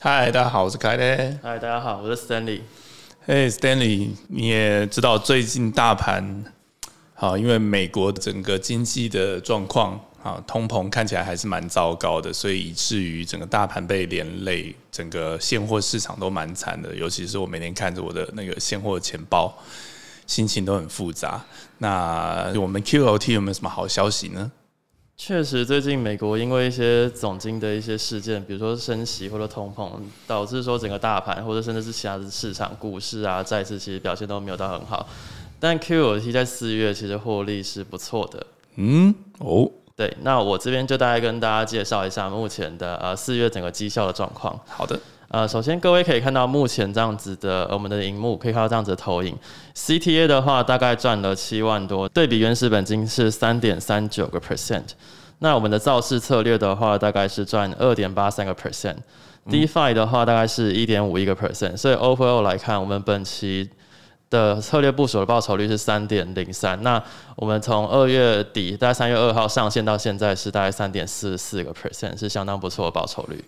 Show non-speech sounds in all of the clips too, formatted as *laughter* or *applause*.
嗨，大家好，我是凯雷。嗨，大家好，我是 Stanley。嘿，Stanley，你也知道最近大盘好，因为美国整个经济的状况啊，通膨看起来还是蛮糟糕的，所以以至于整个大盘被连累，整个现货市场都蛮惨的。尤其是我每天看着我的那个现货钱包，心情都很复杂。那我们 QOT 有没有什么好消息呢？确实，最近美国因为一些总经的一些事件，比如说升息或者通膨，导致说整个大盘或者甚至是其他的市场、股市啊、债市，其实表现都没有到很好。但 QOT 在四月其实获利是不错的。嗯，哦，对，那我这边就大概跟大家介绍一下目前的呃四月整个绩效的状况。好的。呃，首先各位可以看到目前这样子的我们的荧幕，可以看到这样子的投影。CTA 的话大概赚了七万多，对比原始本金是三点三九个 percent。那我们的造势策略的话，大概是赚二点八三个 percent。DeFi 的话大概是一点五一个 percent。所以 overall 来看，我们本期的策略部署的报酬率是三点零三。那我们从二月底大概三月二号上线到现在是大概三点四四个 percent，是相当不错的报酬率。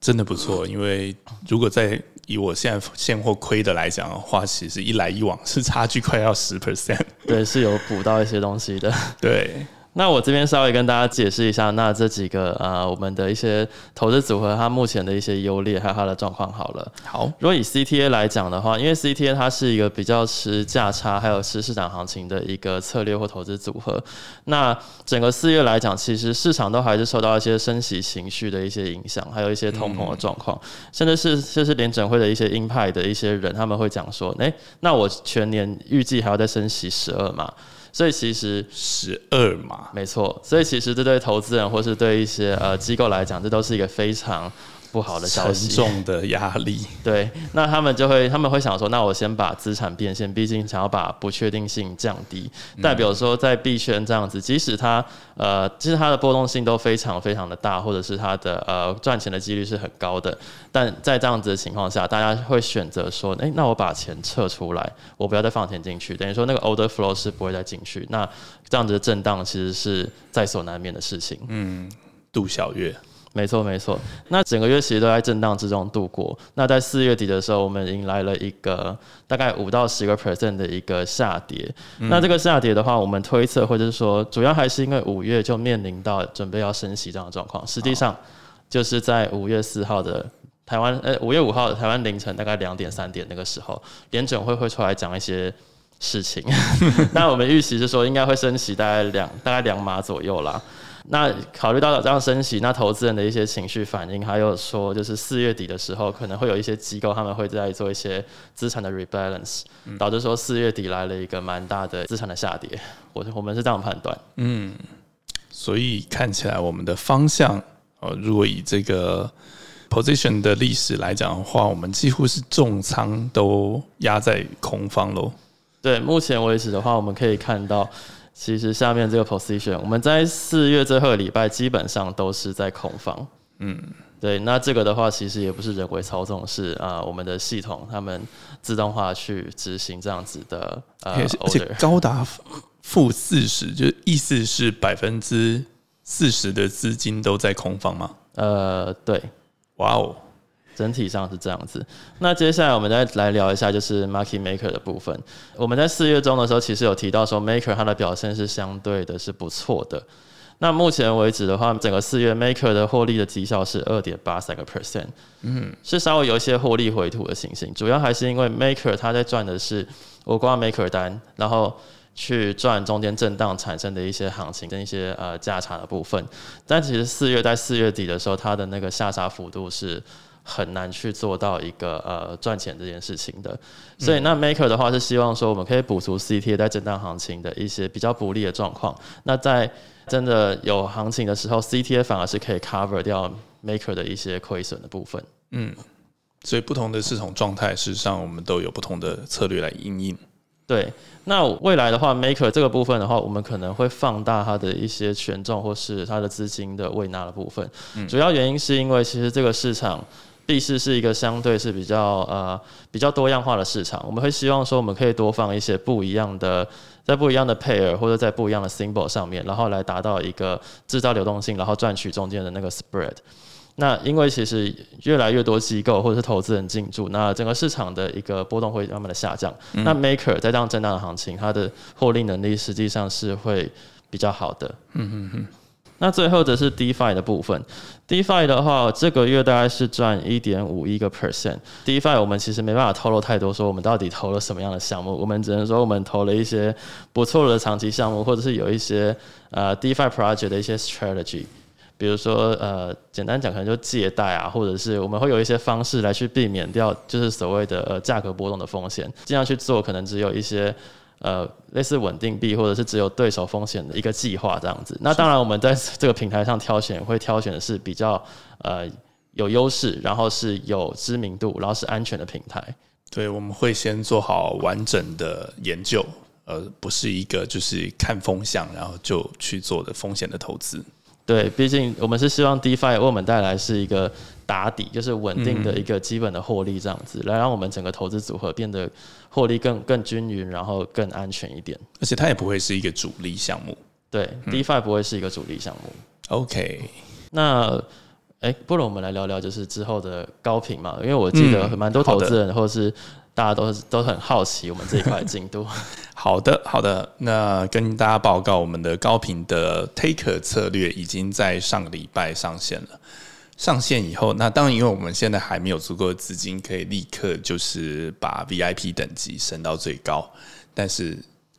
真的不错，因为如果在以我现在现货亏的来讲的话，其实一来一往是差距快要十 percent。对，是有补到一些东西的。*laughs* 对。那我这边稍微跟大家解释一下，那这几个呃，我们的一些投资组合，它目前的一些优劣还有它的状况好了。好，如果以 CTA 来讲的话，因为 CTA 它是一个比较吃价差还有吃市场行情的一个策略或投资组合。那整个四月来讲，其实市场都还是受到一些升息情绪的一些影响，还有一些通膨的状况，甚至是就是联准会的一些鹰派的一些人，他们会讲说，哎，那我全年预计还要再升息十二嘛。所以其实十二嘛，没错。所以其实这对投资人或是对一些呃机构来讲，这都是一个非常。不好的消息，沉重的压力。*laughs* 对，那他们就会，他们会想说，那我先把资产变现，毕竟想要把不确定性降低。代表说，在币圈这样子，即使它呃，其实它的波动性都非常非常的大，或者是它的呃赚钱的几率是很高的。但在这样子的情况下，大家会选择说，哎，那我把钱撤出来，我不要再放钱进去，等于说那个 order flow 是不会再进去。那这样子的震荡其实是在所难免的事情。嗯，杜小月。没错，没错。那整个月其实都在震荡之中度过。那在四月底的时候，我们迎来了一个大概五到十个 percent 的一个下跌。那这个下跌的话，我们推测或者是说，主要还是因为五月就面临到准备要升息这样的状况。实际上，就是在五月四号的台湾，呃，五月五号的台湾凌晨大概两点三点那个时候，联准会会出来讲一些事情。*laughs* 那我们预期是说，应该会升息大概两大概两码左右啦。那考虑到这样升息，那投资人的一些情绪反应，还有说就是四月底的时候，可能会有一些机构他们会在做一些资产的 rebalance，导致说四月底来了一个蛮大的资产的下跌。我我们是这样判断。嗯，所以看起来我们的方向，呃，如果以这个 position 的历史来讲的话，我们几乎是重仓都压在空方喽。对，目前为止的话，我们可以看到。其实下面这个 position，我们在四月最后礼拜基本上都是在空方。嗯，对，那这个的话其实也不是人为操纵，是啊，我们的系统他们自动化去执行这样子的呃，而且高达负四十，就意思是百分之四十的资金都在空方吗？呃，对，哇哦。整体上是这样子。那接下来我们再来聊一下，就是 Market Maker 的部分。我们在四月中的时候，其实有提到说，Maker 它的表现是相对的是不错的。那目前为止的话，整个四月 Maker 的获利的绩效是二点八三个 percent，嗯，是稍微有一些获利回吐的情形。主要还是因为 Maker 它在赚的是我挂 Maker 单，然后去赚中间震荡产生的一些行情跟一些呃价差的部分。但其实四月在四月底的时候，它的那个下杀幅度是。很难去做到一个呃赚钱这件事情的，所以那 Maker 的话是希望说我们可以补足 CT 在震荡行情的一些比较不利的状况。那在真的有行情的时候，CT 反而是可以 cover 掉 Maker 的一些亏损的部分。嗯，所以不同的市场状态，事实上我们都有不同的策略来应应。对，那未来的话，Maker 这个部分的话，我们可能会放大它的一些权重或是它的资金的未纳的部分。主要原因是因为其实这个市场。币市是一个相对是比较呃比较多样化的市场，我们会希望说我们可以多放一些不一样的，在不一样的 pair 或者在不一样的 symbol 上面，然后来达到一个制造流动性，然后赚取中间的那个 spread。那因为其实越来越多机构或者是投资人进驻，那整个市场的一个波动会慢慢的下降。那 Maker 在这样震荡的行情，它的获利能力实际上是会比较好的。嗯嗯嗯。那最后则是 DeFi 的部分，DeFi 的话，这个月大概是赚一点五一个 percent。DeFi 我们其实没办法透露太多，说我们到底投了什么样的项目，我们只能说我们投了一些不错的长期项目，或者是有一些呃 DeFi project 的一些 strategy。比如说，呃，简单讲，可能就借贷啊，或者是我们会有一些方式来去避免掉，就是所谓的呃价格波动的风险，尽量去做，可能只有一些呃类似稳定币，或者是只有对手风险的一个计划这样子。那当然，我们在这个平台上挑选，会挑选的是比较呃有优势，然后是有知名度，然后是安全的平台。对，我们会先做好完整的研究，而不是一个就是看风向然后就去做的风险的投资。对，毕竟我们是希望 DeFi 为我们带来是一个打底，就是稳定的一个基本的获利，这样子来让我们整个投资组合变得获利更更均匀，然后更安全一点。而且它也不会是一个主力项目。对，DeFi 不会是一个主力项目。OK，那哎，不如我们来聊聊就是之后的高频嘛，因为我记得蛮多投资人或者是。大家都都很好奇我们这一块进度。*laughs* 好的，好的，那跟大家报告，我们的高频的 Take 策略已经在上个礼拜上线了。上线以后，那当然，因为我们现在还没有足够的资金，可以立刻就是把 VIP 等级升到最高，但是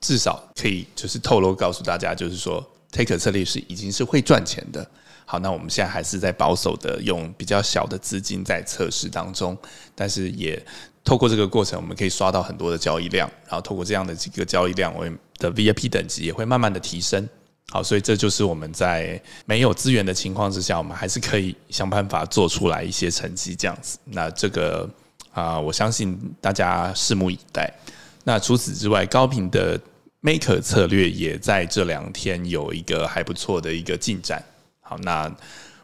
至少可以就是透露告诉大家，就是说 Take 策略是已经是会赚钱的。好，那我们现在还是在保守的用比较小的资金在测试当中，但是也。透过这个过程，我们可以刷到很多的交易量，然后透过这样的几个交易量，我们的 VIP 等级也会慢慢的提升。好，所以这就是我们在没有资源的情况之下，我们还是可以想办法做出来一些成绩这样子。那这个啊，我相信大家拭目以待。那除此之外，高频的 Maker 策略也在这两天有一个还不错的一个进展。好，那。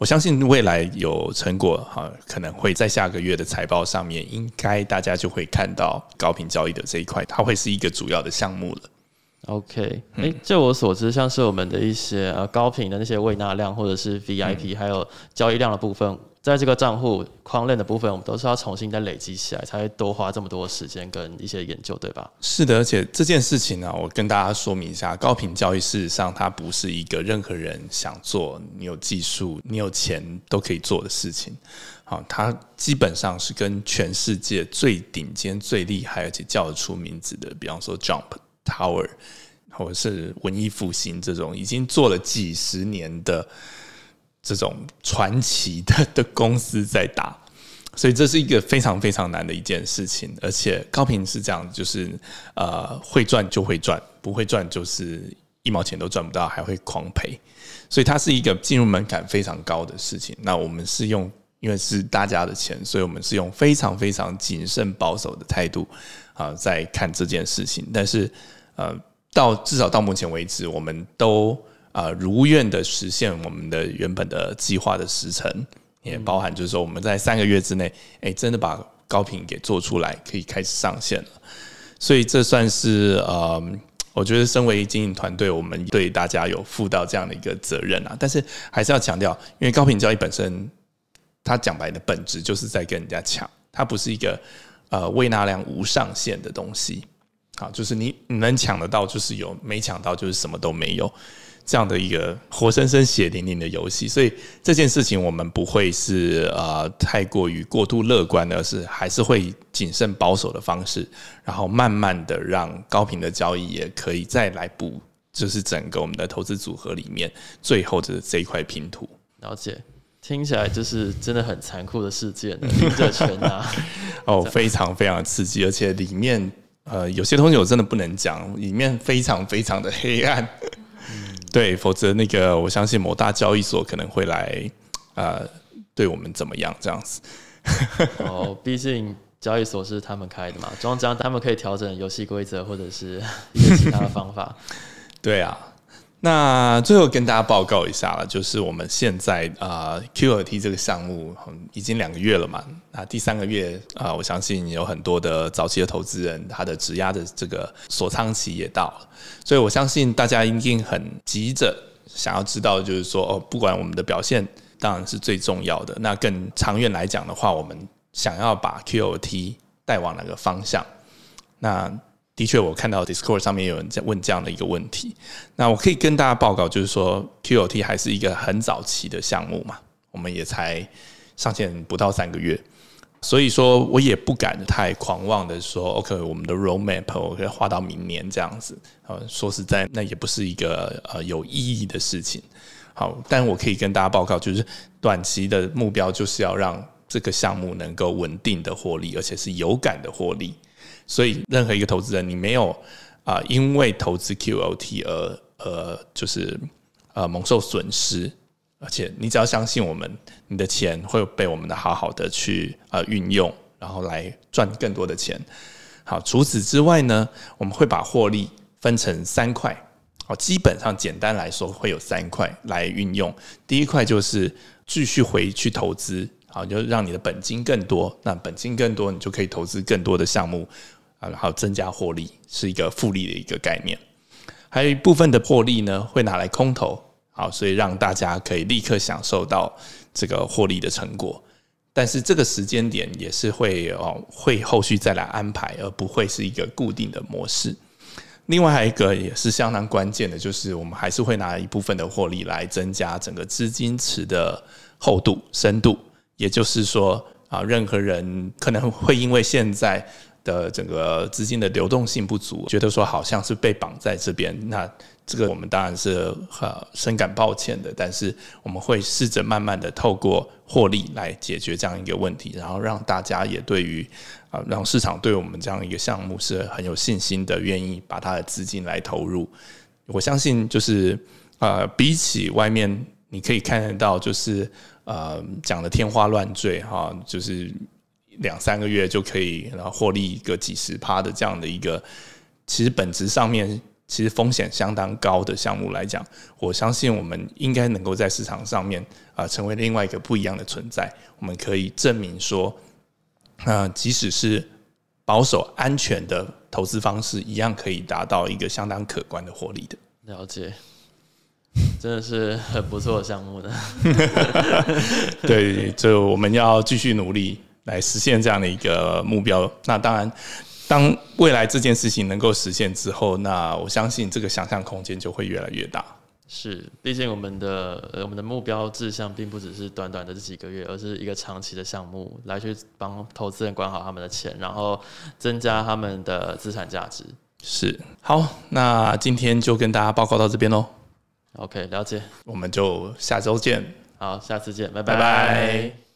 我相信未来有成果哈，可能会在下个月的财报上面，应该大家就会看到高频交易的这一块，它会是一个主要的项目了。OK，哎，就我所知，像是我们的一些呃高频的那些未纳量或者是 VIP，还有交易量的部分。在这个账户框链的部分，我们都是要重新再累积起来，才会多花这么多时间跟一些研究，对吧？是的，而且这件事情呢，我跟大家说明一下，高频交易事实上它不是一个任何人想做，你有技术、你有钱都可以做的事情。好，它基本上是跟全世界最顶尖、最厉害而且叫得出名字的，比方说 Jump Tower 或者是文艺复兴这种已经做了几十年的。这种传奇的 *laughs* 的公司在打，所以这是一个非常非常难的一件事情。而且高频是这样，就是呃会赚就会赚，不会赚就是一毛钱都赚不到，还会狂赔。所以它是一个进入门槛非常高的事情。那我们是用，因为是大家的钱，所以我们是用非常非常谨慎保守的态度啊在看这件事情。但是呃，到至少到目前为止，我们都。啊，如愿的实现我们的原本的计划的时程，也包含就是说我们在三个月之内，哎，真的把高频给做出来，可以开始上线了。所以这算是呃，我觉得身为经营团队，我们对大家有负到这样的一个责任啊。但是还是要强调，因为高频交易本身，它讲白的本质就是在跟人家抢，它不是一个呃未纳量无上限的东西。好，就是你你能抢得到就是有，没抢到就是什么都没有。这样的一个活生生血淋淋的游戏，所以这件事情我们不会是呃太过于过度乐观，而是还是会谨慎保守的方式，然后慢慢的让高频的交易也可以再来补，就是整个我们的投资组合里面最后的这一块拼图。了解，听起来就是真的很残酷的事件，赢者全拿。*laughs* 哦，非常非常刺激，而且里面呃有些东西我真的不能讲，里面非常非常的黑暗。对，否则那个我相信某大交易所可能会来，呃，对我们怎么样这样子？*laughs* 哦，毕竟交易所是他们开的嘛，庄家他们可以调整游戏规则或者是一些其他的方法。*laughs* 对啊。那最后跟大家报告一下了，就是我们现在啊 QRT 这个项目已经两个月了嘛，那第三个月啊，我相信有很多的早期的投资人，他的质押的这个锁仓期也到了，所以我相信大家一定很急着想要知道，就是说哦，不管我们的表现当然是最重要的。那更长远来讲的话，我们想要把 QOT 带往哪个方向？那的确，我看到 Discord 上面有人在问这样的一个问题。那我可以跟大家报告，就是说 QOT 还是一个很早期的项目嘛，我们也才上线不到三个月。所以说，我也不敢太狂妄的说，OK，我们的 roadmap 我可以画到明年这样子。呃，说实在，那也不是一个呃有意义的事情。好，但我可以跟大家报告，就是短期的目标就是要让这个项目能够稳定的获利，而且是有感的获利。所以，任何一个投资人，你没有啊，因为投资 QOT 而呃，就是呃蒙受损失。而且你只要相信我们，你的钱会被我们的好好的去呃运用，然后来赚更多的钱。好，除此之外呢，我们会把获利分成三块。好，基本上简单来说会有三块来运用。第一块就是继续回去投资，好，就让你的本金更多。那本金更多，你就可以投资更多的项目啊，然后增加获利，是一个复利的一个概念。还有一部分的获利呢，会拿来空投。好，所以让大家可以立刻享受到这个获利的成果，但是这个时间点也是会哦，会后续再来安排，而不会是一个固定的模式。另外还有一个也是相当关键的，就是我们还是会拿一部分的获利来增加整个资金池的厚度、深度。也就是说啊，任何人可能会因为现在的整个资金的流动性不足，觉得说好像是被绑在这边，那。这个我们当然是呃深感抱歉的，但是我们会试着慢慢的透过获利来解决这样一个问题，然后让大家也对于啊让市场对我们这样一个项目是很有信心的，愿意把他的资金来投入。我相信就是呃比起外面你可以看得到，就是呃讲的天花乱坠哈，就是两三个月就可以然后获利一个几十趴的这样的一个，其实本质上面。其实风险相当高的项目来讲，我相信我们应该能够在市场上面啊，成为另外一个不一样的存在。我们可以证明说，啊，即使是保守安全的投资方式，一样可以达到一个相当可观的获利的。了解，真的是很不错的项目的。*laughs* *laughs* 对，就我们要继续努力来实现这样的一个目标。那当然。当未来这件事情能够实现之后，那我相信这个想象空间就会越来越大。是，毕竟我们的我们的目标志向并不只是短短的这几个月，而是一个长期的项目，来去帮投资人管好他们的钱，然后增加他们的资产价值。是，好，那今天就跟大家报告到这边喽。OK，了解，我们就下周见。好，下次见，拜拜拜。